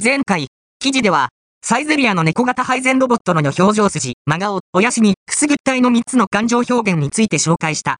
前回、記事では、サイゼリアの猫型配膳ロボットの表情筋、真顔、親しみ、くすぐったいの3つの感情表現について紹介した。